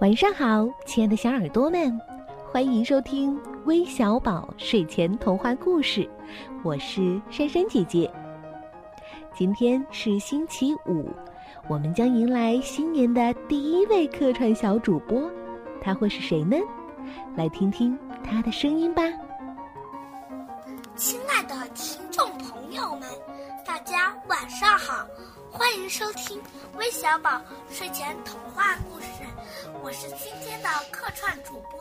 晚上好，亲爱的小耳朵们，欢迎收听微小宝睡前童话故事，我是珊珊姐姐。今天是星期五，我们将迎来新年的第一位客串小主播，他会是谁呢？来听听他的声音吧。亲爱的听众朋友们，大家晚上好，欢迎收听微小宝睡前童话故。我是今天的客串主播，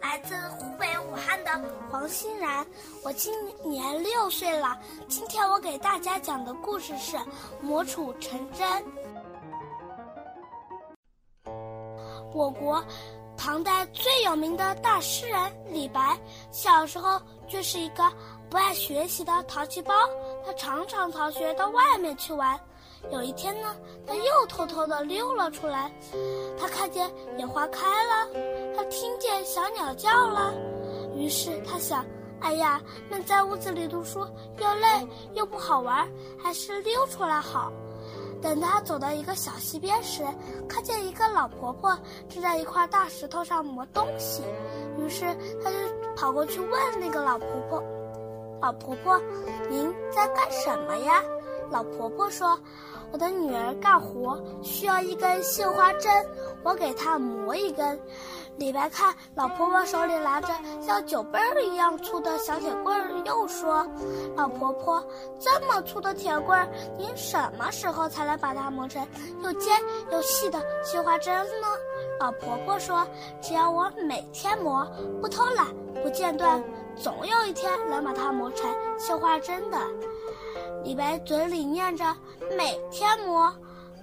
来自湖北武汉的黄欣然。我今年六岁了。今天我给大家讲的故事是《磨杵成针》。我国唐代最有名的大诗人李白，小时候就是一个不爱学习的淘气包，他常常逃学到外面去玩。有一天呢，他又偷偷的溜了出来。他看见野花开了，他听见小鸟叫了。于是他想：哎呀，闷在屋子里读书又累又不好玩，还是溜出来好。等他走到一个小溪边时，看见一个老婆婆正在一块大石头上磨东西。于是他就跑过去问那个老婆婆：“老婆婆，您在干什么呀？”老婆婆说。我的女儿干活需要一根绣花针，我给她磨一根。李白看老婆婆手里拿着像酒杯儿一样粗的小铁棍儿，又说：“老婆婆，这么粗的铁棍儿，您什么时候才能把它磨成又尖又细的绣花针呢？”老婆婆说：“只要我每天磨，不偷懒，不间断，总有一天能把它磨成绣花针的。”李白嘴里念着“每天磨，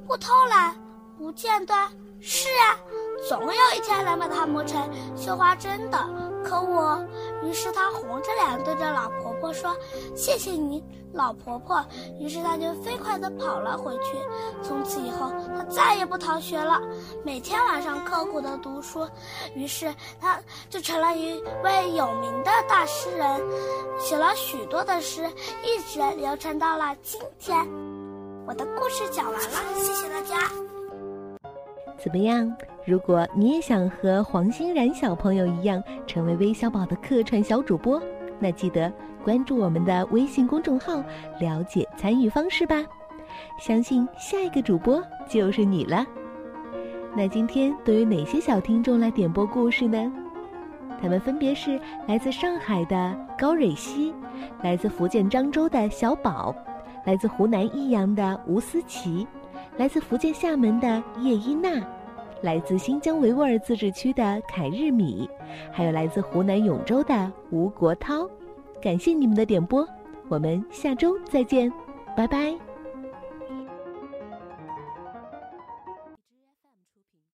不偷懒，不间断”，是啊，总有一天能把它磨成绣花针的。可我，于是他红着脸对着老婆婆说：“谢谢你，老婆婆。”于是他就飞快地跑了回去。从此以后，他再也不逃学了，每天晚上刻苦地读书。于是他就成了一位有名的大诗人，写了许多的诗，一直流传到了今天。我的故事讲完了，谢谢大家。怎么样？如果你也想和黄欣然小朋友一样成为微小宝的客串小主播，那记得关注我们的微信公众号，了解参与方式吧。相信下一个主播就是你了。那今天都有哪些小听众来点播故事呢？他们分别是来自上海的高蕊希，来自福建漳州的小宝，来自湖南益阳的吴思琪。来自福建厦门的叶一娜，来自新疆维吾尔自治区的凯日米，还有来自湖南永州的吴国涛，感谢你们的点播，我们下周再见，拜拜。